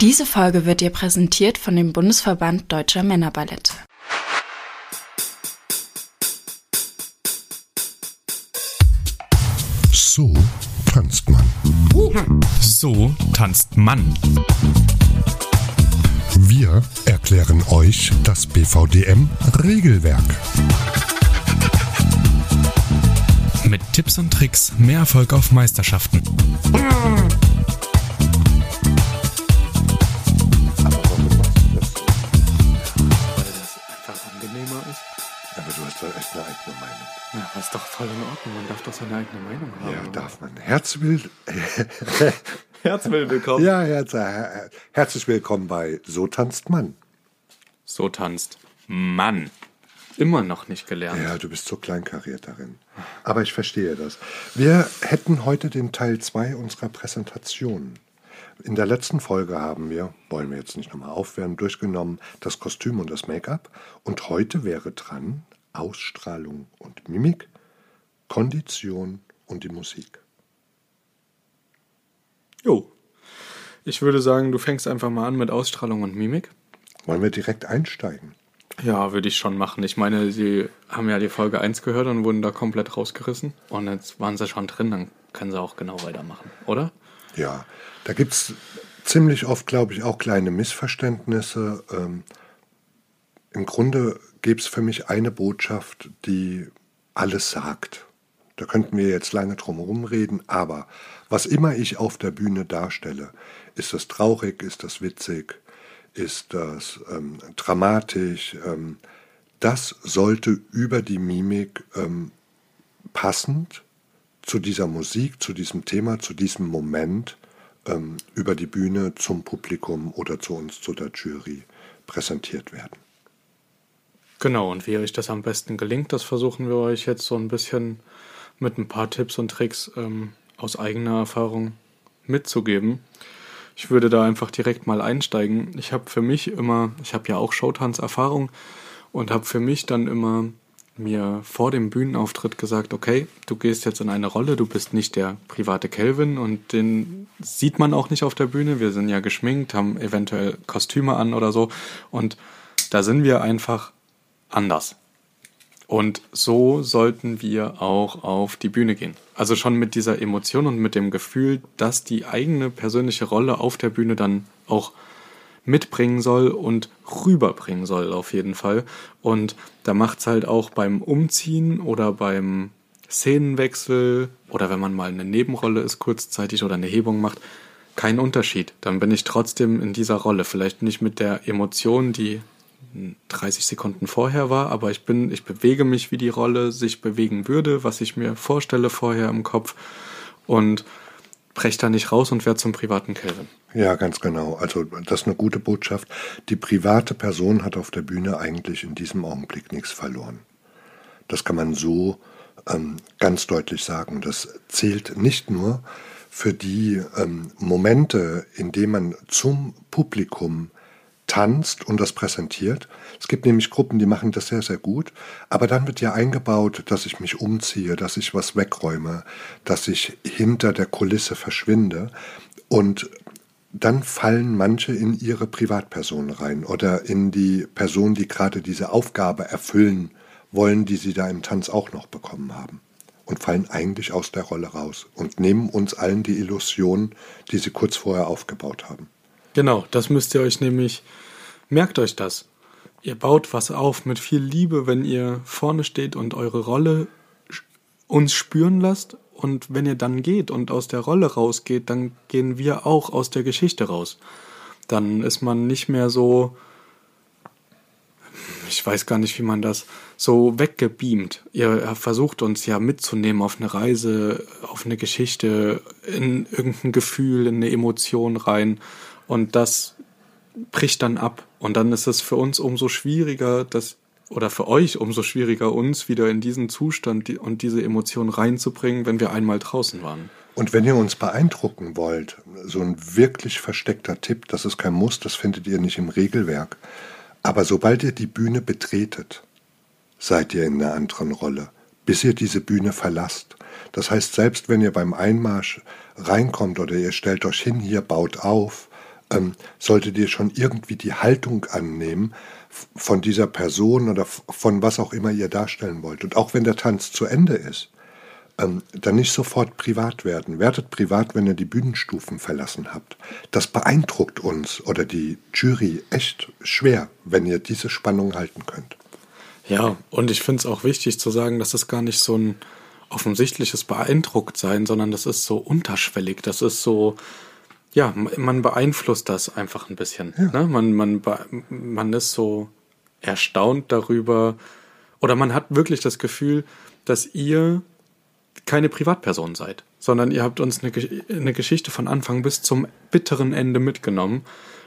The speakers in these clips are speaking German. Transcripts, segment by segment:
Diese Folge wird dir präsentiert von dem Bundesverband Deutscher Männerballette. So tanzt man. So tanzt Mann. Wir erklären euch das BVDM-Regelwerk. Mit Tipps und Tricks mehr Erfolg auf Meisterschaften. Man darf doch seine eigene Meinung haben. Ja, darf man. Herzlich, Herzlich willkommen. ja, herz, her- herzlich willkommen bei So tanzt man. So tanzt Mann. Immer noch nicht gelernt. Ja, du bist so kleinkariert darin. Aber ich verstehe das. Wir hätten heute den Teil 2 unserer Präsentation. In der letzten Folge haben wir, wollen wir jetzt nicht nochmal aufwärmen, durchgenommen das Kostüm und das Make-up. Und heute wäre dran Ausstrahlung und Mimik, Kondition und die Musik. Jo. Ich würde sagen, du fängst einfach mal an mit Ausstrahlung und Mimik. Wollen wir direkt einsteigen? Ja, würde ich schon machen. Ich meine, sie haben ja die Folge 1 gehört und wurden da komplett rausgerissen. Und jetzt waren sie schon drin, dann können sie auch genau weitermachen, oder? Ja, da gibt es ziemlich oft, glaube ich, auch kleine Missverständnisse. Ähm, Im Grunde gibt es für mich eine Botschaft, die alles sagt. Da könnten wir jetzt lange drum herum reden, aber was immer ich auf der Bühne darstelle, ist das traurig, ist das witzig, ist das ähm, dramatisch, ähm, das sollte über die Mimik ähm, passend zu dieser Musik, zu diesem Thema, zu diesem Moment ähm, über die Bühne zum Publikum oder zu uns, zu der Jury präsentiert werden. Genau, und wie euch das am besten gelingt, das versuchen wir euch jetzt so ein bisschen mit ein paar Tipps und Tricks ähm, aus eigener Erfahrung mitzugeben. Ich würde da einfach direkt mal einsteigen. Ich habe für mich immer, ich habe ja auch Showtanz-Erfahrung und habe für mich dann immer mir vor dem Bühnenauftritt gesagt, okay, du gehst jetzt in eine Rolle, du bist nicht der private Kelvin und den sieht man auch nicht auf der Bühne. Wir sind ja geschminkt, haben eventuell Kostüme an oder so und da sind wir einfach anders. Und so sollten wir auch auf die Bühne gehen. Also schon mit dieser Emotion und mit dem Gefühl, dass die eigene persönliche Rolle auf der Bühne dann auch mitbringen soll und rüberbringen soll auf jeden Fall. Und da macht's halt auch beim Umziehen oder beim Szenenwechsel oder wenn man mal eine Nebenrolle ist kurzzeitig oder eine Hebung macht, keinen Unterschied. Dann bin ich trotzdem in dieser Rolle. Vielleicht nicht mit der Emotion, die 30 Sekunden vorher war, aber ich bin, ich bewege mich, wie die Rolle sich bewegen würde, was ich mir vorstelle vorher im Kopf und brech da nicht raus und werde zum privaten Kelvin. Ja, ganz genau. Also das ist eine gute Botschaft. Die private Person hat auf der Bühne eigentlich in diesem Augenblick nichts verloren. Das kann man so ähm, ganz deutlich sagen. Das zählt nicht nur für die ähm, Momente, in denen man zum Publikum tanzt und das präsentiert. Es gibt nämlich Gruppen, die machen das sehr, sehr gut. Aber dann wird ja eingebaut, dass ich mich umziehe, dass ich was wegräume, dass ich hinter der Kulisse verschwinde. Und dann fallen manche in ihre Privatperson rein oder in die Person, die gerade diese Aufgabe erfüllen wollen, die sie da im Tanz auch noch bekommen haben. Und fallen eigentlich aus der Rolle raus und nehmen uns allen die Illusion, die sie kurz vorher aufgebaut haben. Genau, das müsst ihr euch nämlich, merkt euch das. Ihr baut was auf mit viel Liebe, wenn ihr vorne steht und eure Rolle uns spüren lasst. Und wenn ihr dann geht und aus der Rolle rausgeht, dann gehen wir auch aus der Geschichte raus. Dann ist man nicht mehr so, ich weiß gar nicht, wie man das so weggebeamt. Ihr versucht uns ja mitzunehmen auf eine Reise, auf eine Geschichte, in irgendein Gefühl, in eine Emotion rein. Und das bricht dann ab. Und dann ist es für uns umso schwieriger, das oder für euch umso schwieriger, uns wieder in diesen Zustand und diese Emotion reinzubringen, wenn wir einmal draußen waren. Und wenn ihr uns beeindrucken wollt, so ein wirklich versteckter Tipp, das ist kein Muss, das findet ihr nicht im Regelwerk. Aber sobald ihr die Bühne betretet, seid ihr in einer anderen Rolle, bis ihr diese Bühne verlasst. Das heißt, selbst wenn ihr beim Einmarsch reinkommt oder ihr stellt euch hin, hier baut auf, ähm, solltet ihr schon irgendwie die Haltung annehmen von dieser Person oder von was auch immer ihr darstellen wollt. Und auch wenn der Tanz zu Ende ist, ähm, dann nicht sofort privat werden. Werdet privat, wenn ihr die Bühnenstufen verlassen habt. Das beeindruckt uns oder die Jury echt schwer, wenn ihr diese Spannung halten könnt. Ja, und ich finde es auch wichtig zu sagen, dass es gar nicht so ein offensichtliches Beeindrucktsein, sondern das ist so unterschwellig. Das ist so, ja, man beeinflusst das einfach ein bisschen. Ja. Ne? Man, man, man ist so erstaunt darüber oder man hat wirklich das Gefühl, dass ihr keine Privatperson seid, sondern ihr habt uns eine, eine Geschichte von Anfang bis zum bitteren Ende mitgenommen.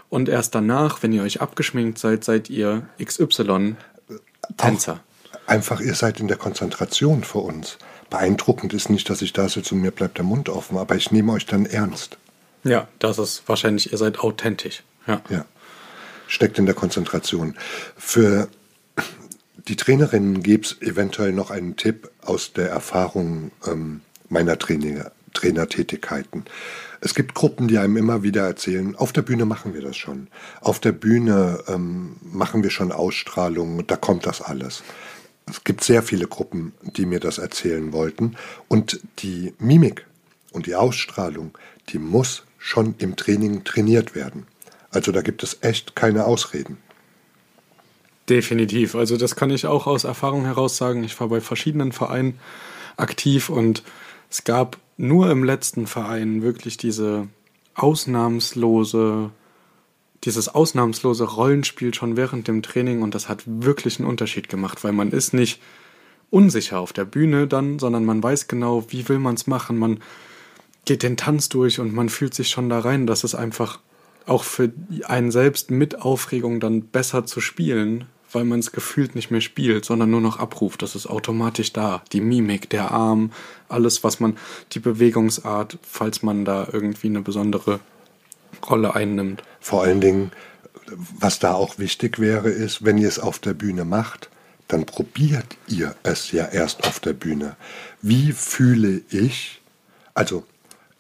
Und erst danach, wenn ihr euch abgeschminkt seid, seid ihr XY-Tänzer. Einfach, ihr seid in der Konzentration für uns. Beeindruckend ist nicht, dass ich da sitze und mir bleibt der Mund offen, aber ich nehme euch dann ernst. Ja, das ist wahrscheinlich, ihr seid authentisch. Ja. ja. Steckt in der Konzentration. Für die Trainerinnen gäbe es eventuell noch einen Tipp aus der Erfahrung ähm, meiner Trainer, Trainertätigkeiten. Es gibt Gruppen, die einem immer wieder erzählen, auf der Bühne machen wir das schon. Auf der Bühne ähm, machen wir schon Ausstrahlungen, da kommt das alles. Es gibt sehr viele Gruppen, die mir das erzählen wollten. Und die Mimik und die Ausstrahlung, die muss schon im Training trainiert werden. Also da gibt es echt keine Ausreden. Definitiv. Also das kann ich auch aus Erfahrung heraus sagen. Ich war bei verschiedenen Vereinen aktiv und es gab nur im letzten Verein wirklich diese ausnahmslose, dieses ausnahmslose Rollenspiel schon während dem Training und das hat wirklich einen Unterschied gemacht, weil man ist nicht unsicher auf der Bühne dann, sondern man weiß genau, wie will man es machen. Man geht den Tanz durch und man fühlt sich schon da rein. Das ist einfach auch für einen selbst mit Aufregung dann besser zu spielen, weil man es gefühlt nicht mehr spielt, sondern nur noch abruft. Das ist automatisch da. Die Mimik, der Arm, alles, was man, die Bewegungsart, falls man da irgendwie eine besondere Rolle einnimmt. Vor allen Dingen, was da auch wichtig wäre, ist, wenn ihr es auf der Bühne macht, dann probiert ihr es ja erst auf der Bühne. Wie fühle ich, also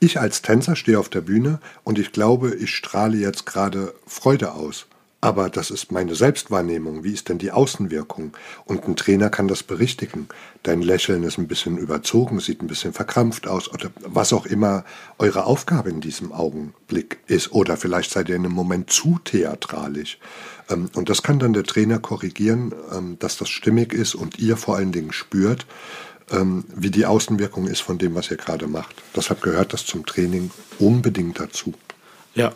ich als Tänzer stehe auf der Bühne und ich glaube, ich strahle jetzt gerade Freude aus. Aber das ist meine Selbstwahrnehmung. Wie ist denn die Außenwirkung? Und ein Trainer kann das berichtigen. Dein Lächeln ist ein bisschen überzogen, sieht ein bisschen verkrampft aus oder was auch immer eure Aufgabe in diesem Augenblick ist. Oder vielleicht seid ihr in einem Moment zu theatralisch. Ähm, und das kann dann der Trainer korrigieren, ähm, dass das stimmig ist und ihr vor allen Dingen spürt, ähm, wie die Außenwirkung ist von dem, was ihr gerade macht. Deshalb gehört das zum Training unbedingt dazu. Ja,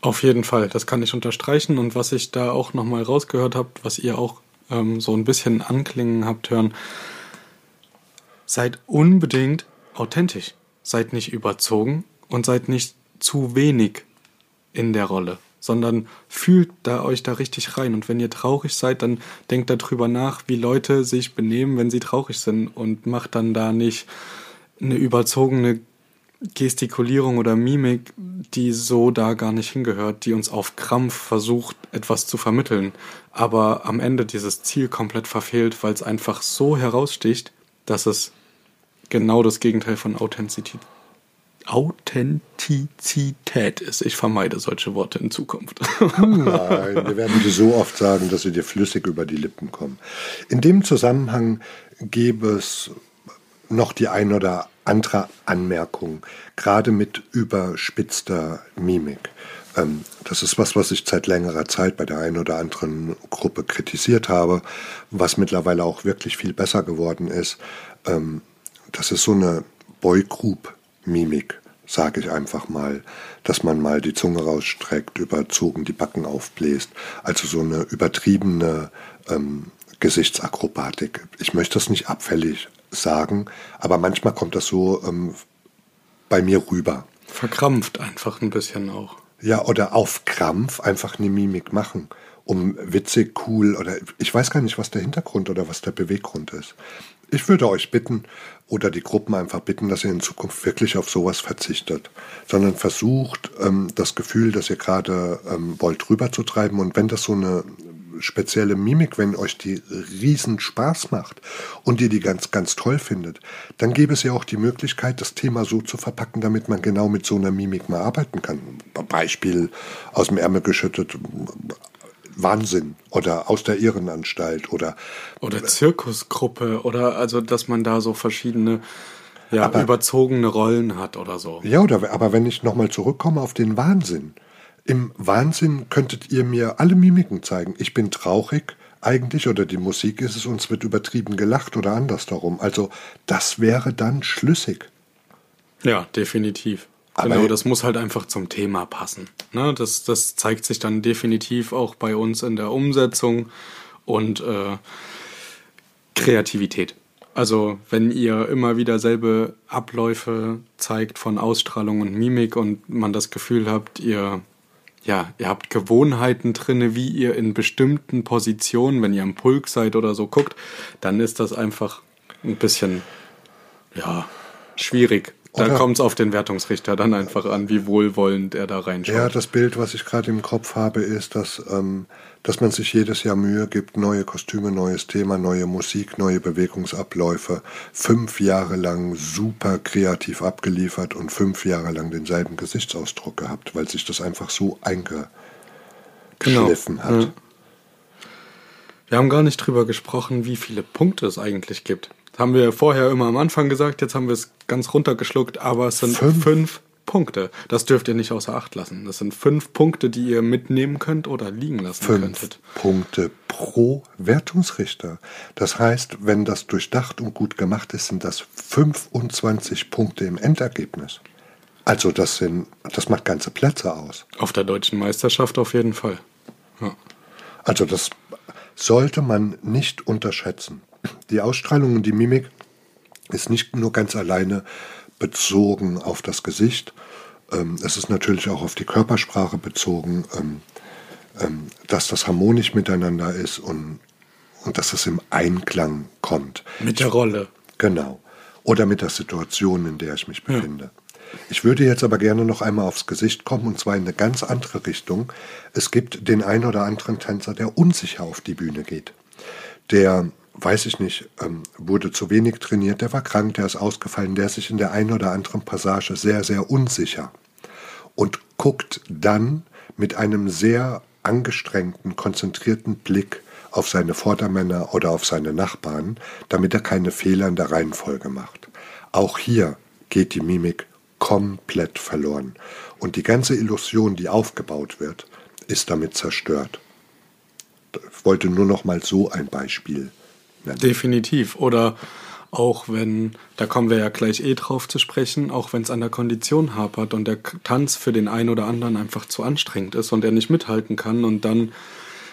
auf jeden Fall, das kann ich unterstreichen. Und was ich da auch nochmal rausgehört habe, was ihr auch ähm, so ein bisschen anklingen habt hören, seid unbedingt authentisch. Seid nicht überzogen und seid nicht zu wenig in der Rolle, sondern fühlt da euch da richtig rein. Und wenn ihr traurig seid, dann denkt darüber nach, wie Leute sich benehmen, wenn sie traurig sind und macht dann da nicht eine überzogene Gestikulierung oder Mimik, die so da gar nicht hingehört, die uns auf Krampf versucht, etwas zu vermitteln, aber am Ende dieses Ziel komplett verfehlt, weil es einfach so heraussticht, dass es genau das Gegenteil von Authentizität, Authentizität ist. Ich vermeide solche Worte in Zukunft. Nein, wir werden die so oft sagen, dass sie dir flüssig über die Lippen kommen. In dem Zusammenhang gäbe es noch die ein oder andere Anmerkung, gerade mit überspitzter Mimik. Ähm, das ist was, was ich seit längerer Zeit bei der einen oder anderen Gruppe kritisiert habe, was mittlerweile auch wirklich viel besser geworden ist. Ähm, das ist so eine Boygroup-Mimik, sage ich einfach mal, dass man mal die Zunge rausstreckt, überzogen die Backen aufbläst. Also so eine übertriebene ähm, Gesichtsakrobatik. Ich möchte das nicht abfällig sagen, aber manchmal kommt das so ähm, bei mir rüber. Verkrampft einfach ein bisschen auch. Ja, oder auf Krampf einfach eine Mimik machen, um witzig, cool oder ich weiß gar nicht, was der Hintergrund oder was der Beweggrund ist. Ich würde euch bitten oder die Gruppen einfach bitten, dass ihr in Zukunft wirklich auf sowas verzichtet, sondern versucht, ähm, das Gefühl, das ihr gerade ähm, wollt, rüberzutreiben und wenn das so eine spezielle Mimik, wenn euch die riesen Spaß macht und ihr die ganz, ganz toll findet, dann gäbe es ja auch die Möglichkeit, das Thema so zu verpacken, damit man genau mit so einer Mimik mal arbeiten kann. Beispiel aus dem Ärmel geschüttet, Wahnsinn oder aus der Irrenanstalt oder oder Zirkusgruppe oder also dass man da so verschiedene ja, Aber- überzogene Rollen hat oder so. Ja, oder, aber wenn ich nochmal zurückkomme auf den Wahnsinn. Im Wahnsinn könntet ihr mir alle Mimiken zeigen. Ich bin traurig eigentlich oder die Musik ist es, uns wird übertrieben gelacht oder anders darum. Also das wäre dann schlüssig. Ja, definitiv. Aber- genau, das muss halt einfach zum Thema passen. Ne? Das, das zeigt sich dann definitiv auch bei uns in der Umsetzung und äh, Kreativität. Also wenn ihr immer wieder selbe Abläufe zeigt von Ausstrahlung und Mimik und man das Gefühl habt, ihr ja, ihr habt Gewohnheiten drinne, wie ihr in bestimmten Positionen, wenn ihr am Pulk seid oder so guckt, dann ist das einfach ein bisschen ja, schwierig. Da Oder- kommt es auf den Wertungsrichter dann einfach an, wie wohlwollend er da reinschaut. Ja, das Bild, was ich gerade im Kopf habe, ist, dass, ähm, dass man sich jedes Jahr Mühe gibt, neue Kostüme, neues Thema, neue Musik, neue Bewegungsabläufe, fünf Jahre lang super kreativ abgeliefert und fünf Jahre lang denselben Gesichtsausdruck gehabt, weil sich das einfach so eingeschliffen hat. Genau. Ja. Wir haben gar nicht drüber gesprochen, wie viele Punkte es eigentlich gibt. Das haben wir vorher immer am Anfang gesagt, jetzt haben wir es ganz runtergeschluckt, aber es sind Fünf. fünf, Punkte. Das dürft ihr nicht außer Acht lassen. Das sind fünf Punkte, die ihr mitnehmen könnt oder liegen lassen Fünf könntet. Punkte pro Wertungsrichter. Das heißt, wenn das durchdacht und gut gemacht ist, sind das 25 Punkte im Endergebnis. Also das sind, das macht ganze Plätze aus. Auf der deutschen Meisterschaft auf jeden Fall. Ja. Also das sollte man nicht unterschätzen. Die Ausstrahlung und die Mimik ist nicht nur ganz alleine bezogen auf das Gesicht, ähm, es ist natürlich auch auf die Körpersprache bezogen, ähm, ähm, dass das harmonisch miteinander ist und, und dass es im Einklang kommt. Mit der Rolle. Genau. Oder mit der Situation, in der ich mich befinde. Ich würde jetzt aber gerne noch einmal aufs Gesicht kommen und zwar in eine ganz andere Richtung. Es gibt den ein oder anderen Tänzer, der unsicher auf die Bühne geht. Der, weiß ich nicht, ähm, wurde zu wenig trainiert, der war krank, der ist ausgefallen, der ist sich in der einen oder anderen Passage sehr, sehr unsicher und guckt dann mit einem sehr angestrengten, konzentrierten Blick auf seine Vordermänner oder auf seine Nachbarn, damit er keine Fehler in der Reihenfolge macht. Auch hier geht die Mimik komplett verloren und die ganze Illusion, die aufgebaut wird, ist damit zerstört. Ich wollte nur noch mal so ein Beispiel Definitiv. Oder auch wenn, da kommen wir ja gleich eh drauf zu sprechen, auch wenn es an der Kondition hapert und der Tanz für den einen oder anderen einfach zu anstrengend ist und er nicht mithalten kann und dann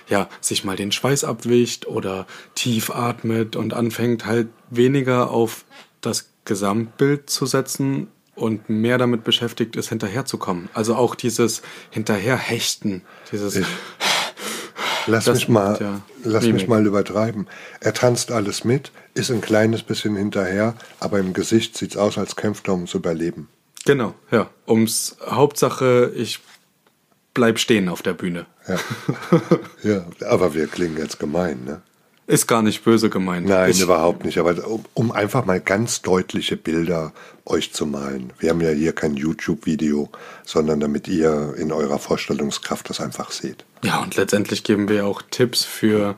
ja, sich mal den Schweiß abwischt oder tief atmet und anfängt halt weniger auf das Gesamtbild zu setzen und mehr damit beschäftigt ist, hinterherzukommen. Also auch dieses Hinterherhechten, dieses Lass Das mich mal, der lass mich mal übertreiben. Er tanzt alles mit, ist ein kleines bisschen hinterher, aber im Gesicht sieht's aus, als kämpft er ums Überleben. Genau, ja. Ums Hauptsache, ich bleib stehen auf der Bühne. Ja. ja, aber wir klingen jetzt gemein, ne? Ist gar nicht böse gemeint. Nein, ich, überhaupt nicht. Aber um, um einfach mal ganz deutliche Bilder euch zu malen. Wir haben ja hier kein YouTube-Video, sondern damit ihr in eurer Vorstellungskraft das einfach seht. Ja, und letztendlich geben wir auch Tipps für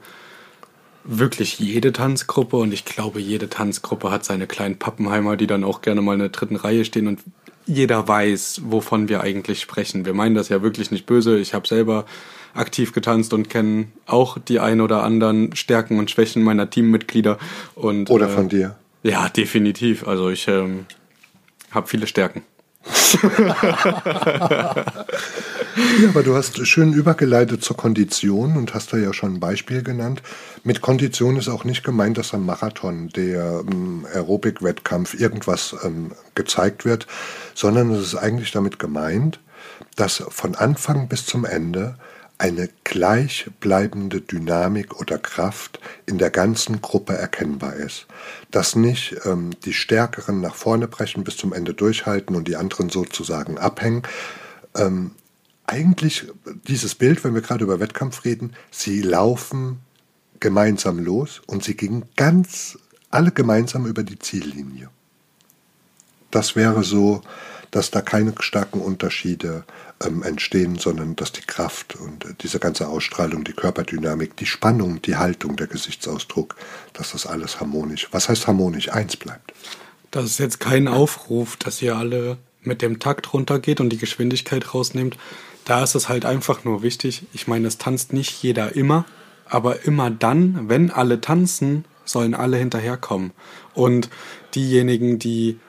wirklich jede Tanzgruppe und ich glaube, jede Tanzgruppe hat seine kleinen Pappenheimer, die dann auch gerne mal in der dritten Reihe stehen und jeder weiß, wovon wir eigentlich sprechen. Wir meinen das ja wirklich nicht böse. Ich habe selber aktiv getanzt und kenne auch die ein oder anderen Stärken und Schwächen meiner Teammitglieder. Und, Oder äh, von dir. Ja, definitiv. Also ich ähm, habe viele Stärken. Ja, aber du hast schön übergeleitet zur Kondition und hast da ja schon ein Beispiel genannt. Mit Kondition ist auch nicht gemeint, dass am Marathon, der ähm, Aerobic-Wettkampf, irgendwas ähm, gezeigt wird, sondern es ist eigentlich damit gemeint, dass von Anfang bis zum Ende eine gleichbleibende Dynamik oder Kraft in der ganzen Gruppe erkennbar ist. Dass nicht ähm, die Stärkeren nach vorne brechen, bis zum Ende durchhalten und die anderen sozusagen abhängen, eigentlich dieses Bild, wenn wir gerade über Wettkampf reden, sie laufen gemeinsam los und sie gingen ganz alle gemeinsam über die Ziellinie. Das wäre so, dass da keine starken Unterschiede ähm, entstehen, sondern dass die Kraft und äh, diese ganze Ausstrahlung, die Körperdynamik, die Spannung, die Haltung, der Gesichtsausdruck, dass das alles harmonisch. Was heißt harmonisch? Eins bleibt. Das ist jetzt kein Aufruf, dass ihr alle mit dem Takt runtergeht und die Geschwindigkeit rausnehmt. Da ist es halt einfach nur wichtig. Ich meine, es tanzt nicht jeder immer, aber immer dann, wenn alle tanzen, sollen alle hinterherkommen. Und diejenigen, die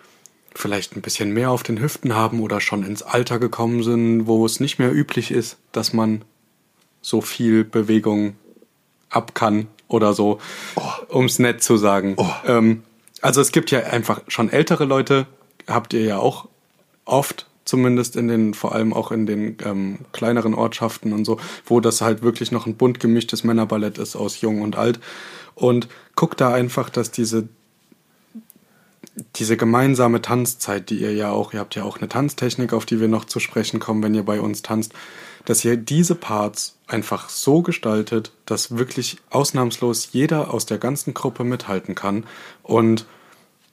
vielleicht ein bisschen mehr auf den Hüften haben oder schon ins Alter gekommen sind, wo es nicht mehr üblich ist, dass man so viel Bewegung ab kann oder so, oh. um es nett zu sagen. Oh. Ähm, also es gibt ja einfach schon ältere Leute, habt ihr ja auch oft, zumindest in den, vor allem auch in den ähm, kleineren Ortschaften und so, wo das halt wirklich noch ein bunt gemischtes Männerballett ist aus jung und alt. Und guckt da einfach, dass diese diese gemeinsame Tanzzeit, die ihr ja auch, ihr habt ja auch eine Tanztechnik, auf die wir noch zu sprechen kommen, wenn ihr bei uns tanzt, dass ihr diese Parts einfach so gestaltet, dass wirklich ausnahmslos jeder aus der ganzen Gruppe mithalten kann und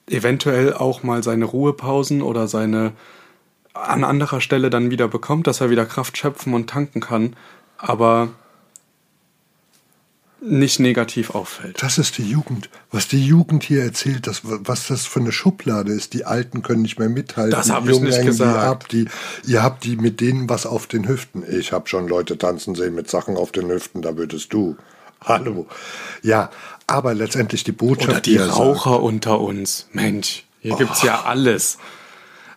eventuell auch mal seine Ruhepausen oder seine an anderer Stelle dann wieder bekommt, dass er wieder Kraft schöpfen und tanken kann. Aber nicht negativ auffällt. Das ist die Jugend. Was die Jugend hier erzählt, das, was das für eine Schublade ist. Die Alten können nicht mehr mithalten. Das habe ich nicht gesagt. Ihr habt, die, ihr habt die mit denen was auf den Hüften. Ich habe schon Leute tanzen sehen mit Sachen auf den Hüften, da würdest du. Hallo. Ja, aber letztendlich die Botschaft. Oder die, Raucher sagt, unter uns. Mensch, hier oh. gibt's ja alles.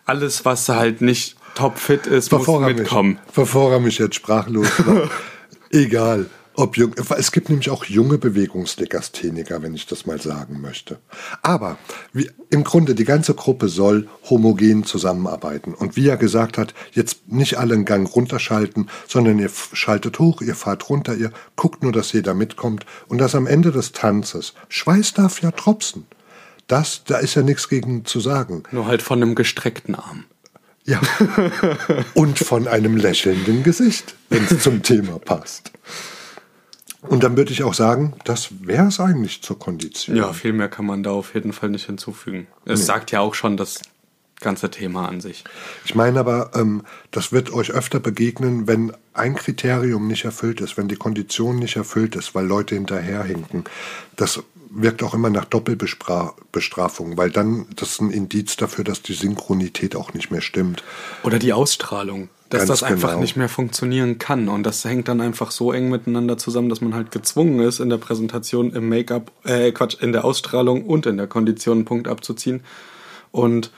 Alles, was halt nicht topfit ist, bevor muss mitkommen. Mich, bevor er mich jetzt sprachlos macht. Egal. Ob jung, es gibt nämlich auch junge Bewegungslegastheniker, wenn ich das mal sagen möchte. Aber wie, im Grunde die ganze Gruppe soll homogen zusammenarbeiten. Und wie er gesagt hat, jetzt nicht alle einen Gang runterschalten, sondern ihr schaltet hoch, ihr fahrt runter, ihr guckt nur, dass jeder mitkommt und dass am Ende des Tanzes, Schweiß darf ja tropfen. Das, da ist ja nichts gegen zu sagen. Nur halt von einem gestreckten Arm. Ja. und von einem lächelnden Gesicht, wenn es zum Thema passt. Und dann würde ich auch sagen, das wäre es eigentlich zur Kondition. Ja, viel mehr kann man da auf jeden Fall nicht hinzufügen. Es nee. sagt ja auch schon das ganze Thema an sich. Ich meine aber, ähm, das wird euch öfter begegnen, wenn ein Kriterium nicht erfüllt ist, wenn die Kondition nicht erfüllt ist, weil Leute hinterherhinken. Das wirkt auch immer nach Doppelbestrafung, weil dann das ist ein Indiz dafür, dass die Synchronität auch nicht mehr stimmt. Oder die Ausstrahlung dass Ganz das einfach genau. nicht mehr funktionieren kann. Und das hängt dann einfach so eng miteinander zusammen, dass man halt gezwungen ist, in der Präsentation, im Make-up, äh, Quatsch, in der Ausstrahlung und in der Kondition einen Punkt abzuziehen und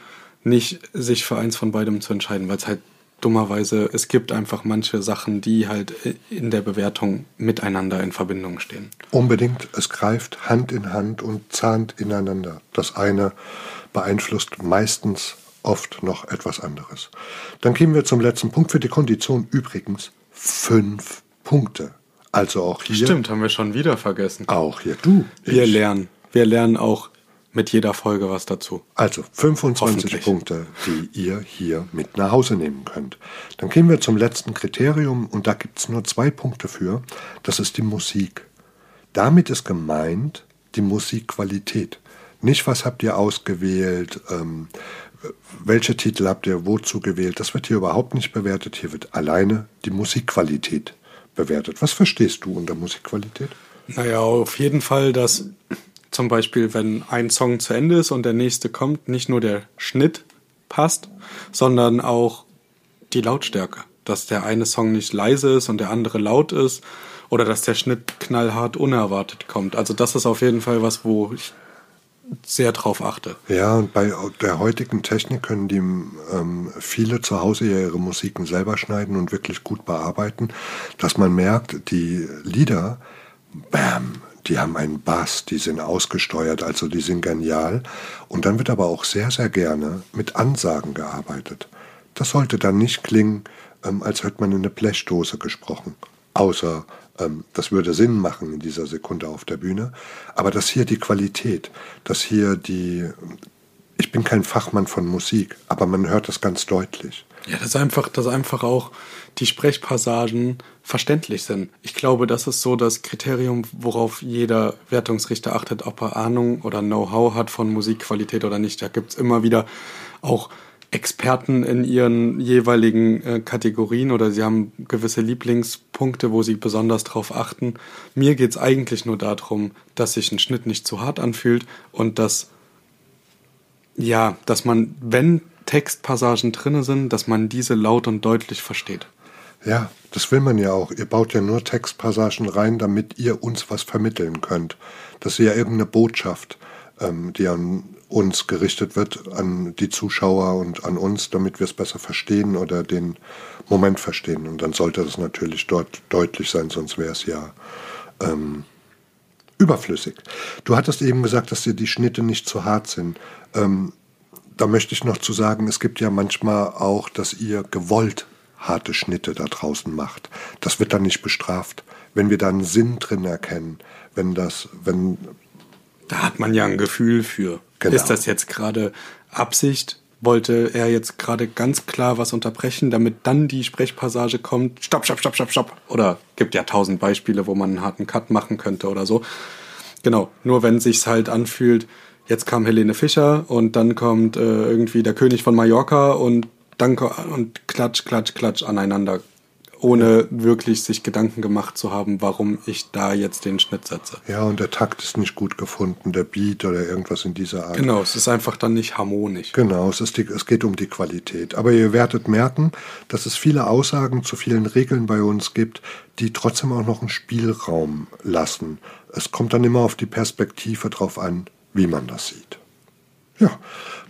nicht sich für eins von beidem zu entscheiden, weil es halt dummerweise, es gibt einfach manche Sachen, die halt in der Bewertung miteinander in Verbindung stehen. Unbedingt, es greift Hand in Hand und zahnt ineinander. Das eine beeinflusst meistens oft noch etwas anderes. Dann kämen wir zum letzten Punkt für die Kondition. Übrigens fünf Punkte. Also auch hier. Stimmt, haben wir schon wieder vergessen. Auch hier du. Wir ich. lernen. Wir lernen auch mit jeder Folge was dazu. Also 25 Punkte, die ihr hier mit nach Hause nehmen könnt. Dann gehen wir zum letzten Kriterium und da gibt es nur zwei Punkte für. Das ist die Musik. Damit ist gemeint die Musikqualität. Nicht, was habt ihr ausgewählt, ähm, welche Titel habt ihr wozu gewählt, das wird hier überhaupt nicht bewertet. Hier wird alleine die Musikqualität bewertet. Was verstehst du unter Musikqualität? Naja, auf jeden Fall, dass zum Beispiel, wenn ein Song zu Ende ist und der nächste kommt, nicht nur der Schnitt passt, sondern auch die Lautstärke. Dass der eine Song nicht leise ist und der andere laut ist oder dass der Schnitt knallhart unerwartet kommt. Also das ist auf jeden Fall was, wo ich sehr drauf achte. Ja, und bei der heutigen Technik können die ähm, viele zu Hause ja ihre Musiken selber schneiden und wirklich gut bearbeiten, dass man merkt, die Lieder, bam, die haben einen Bass, die sind ausgesteuert, also die sind genial. Und dann wird aber auch sehr, sehr gerne mit Ansagen gearbeitet. Das sollte dann nicht klingen, ähm, als hätte man in eine Blechdose gesprochen. Außer das würde Sinn machen in dieser Sekunde auf der Bühne. Aber dass hier die Qualität, dass hier die, ich bin kein Fachmann von Musik, aber man hört das ganz deutlich. Ja, dass einfach, dass einfach auch die Sprechpassagen verständlich sind. Ich glaube, das ist so das Kriterium, worauf jeder Wertungsrichter achtet, ob er Ahnung oder Know-how hat von Musikqualität oder nicht. Da gibt's immer wieder auch Experten in ihren jeweiligen äh, Kategorien oder sie haben gewisse Lieblingspunkte, wo sie besonders drauf achten. Mir geht's eigentlich nur darum, dass sich ein Schnitt nicht zu hart anfühlt und dass, ja, dass man, wenn Textpassagen drinne sind, dass man diese laut und deutlich versteht. Ja, das will man ja auch. Ihr baut ja nur Textpassagen rein, damit ihr uns was vermitteln könnt. Das ist ja irgendeine Botschaft, ähm, die an uns gerichtet wird, an die Zuschauer und an uns, damit wir es besser verstehen oder den Moment verstehen. Und dann sollte das natürlich dort deutlich sein, sonst wäre es ja ähm, überflüssig. Du hattest eben gesagt, dass dir die Schnitte nicht zu hart sind. Ähm, da möchte ich noch zu sagen, es gibt ja manchmal auch, dass ihr gewollt harte Schnitte da draußen macht. Das wird dann nicht bestraft. Wenn wir da einen Sinn drin erkennen, wenn das, wenn. Da hat man ja ein Gefühl für. Genau. Ist das jetzt gerade Absicht? Wollte er jetzt gerade ganz klar was unterbrechen, damit dann die Sprechpassage kommt? Stopp, stopp, stopp, stopp, stopp. Oder gibt ja tausend Beispiele, wo man einen harten Cut machen könnte oder so. Genau. Nur wenn sich's halt anfühlt, jetzt kam Helene Fischer und dann kommt äh, irgendwie der König von Mallorca und dann und klatsch, klatsch, klatsch aneinander, ohne wirklich sich Gedanken gemacht zu haben, warum ich da jetzt den Schnitt setze. Ja, und der Takt ist nicht gut gefunden, der Beat oder irgendwas in dieser Art. Genau, es ist einfach dann nicht harmonisch. Genau, es, ist die, es geht um die Qualität. Aber ihr werdet merken, dass es viele Aussagen zu vielen Regeln bei uns gibt, die trotzdem auch noch einen Spielraum lassen. Es kommt dann immer auf die Perspektive drauf an, wie man das sieht. Ja,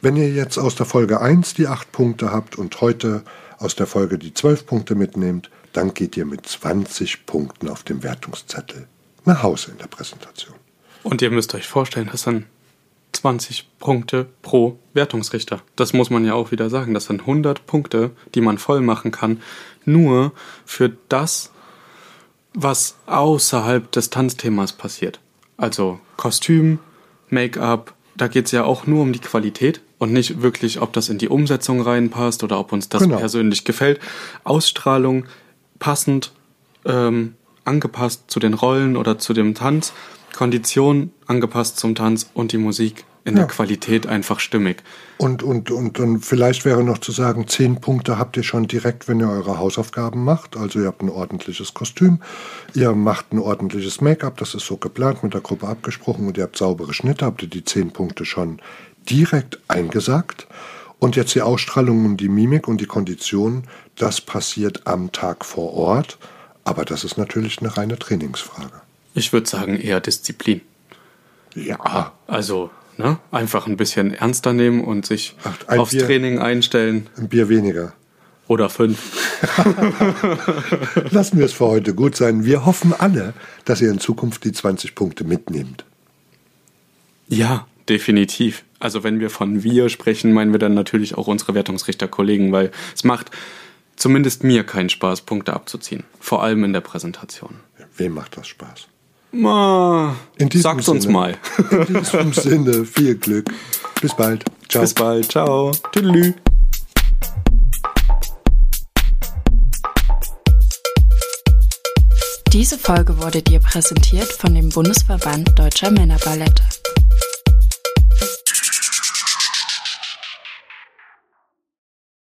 wenn ihr jetzt aus der Folge 1 die 8 Punkte habt und heute aus der Folge die 12 Punkte mitnehmt, dann geht ihr mit 20 Punkten auf dem Wertungszettel nach Hause in der Präsentation. Und ihr müsst euch vorstellen, das sind 20 Punkte pro Wertungsrichter. Das muss man ja auch wieder sagen. Das sind 100 Punkte, die man voll machen kann, nur für das, was außerhalb des Tanzthemas passiert. Also Kostüm, Make-up, da geht es ja auch nur um die Qualität und nicht wirklich, ob das in die Umsetzung reinpasst oder ob uns das genau. persönlich gefällt. Ausstrahlung passend, ähm, angepasst zu den Rollen oder zu dem Tanz, Kondition angepasst zum Tanz und die Musik in ja. der Qualität einfach stimmig. Und, und, und dann vielleicht wäre noch zu sagen, zehn Punkte habt ihr schon direkt, wenn ihr eure Hausaufgaben macht. Also ihr habt ein ordentliches Kostüm, ihr macht ein ordentliches Make-up, das ist so geplant, mit der Gruppe abgesprochen und ihr habt saubere Schnitte, habt ihr die zehn Punkte schon direkt eingesagt. Und jetzt die Ausstrahlung und die Mimik und die Kondition, das passiert am Tag vor Ort. Aber das ist natürlich eine reine Trainingsfrage. Ich würde sagen eher Disziplin. Ja. Also Ne? Einfach ein bisschen ernster nehmen und sich Ach, aufs Bier, Training einstellen. Ein Bier weniger. Oder fünf. Lassen wir es für heute gut sein. Wir hoffen alle, dass ihr in Zukunft die 20 Punkte mitnehmt. Ja, definitiv. Also wenn wir von wir sprechen, meinen wir dann natürlich auch unsere Wertungsrichterkollegen, weil es macht zumindest mir keinen Spaß, Punkte abzuziehen. Vor allem in der Präsentation. Wem macht das Spaß? Ma, sag's uns mal. In diesem Sinne, viel Glück. Bis bald. Ciao. Bis bald. Ciao. Tüdelü. Diese Folge wurde dir präsentiert von dem Bundesverband Deutscher Männerballette.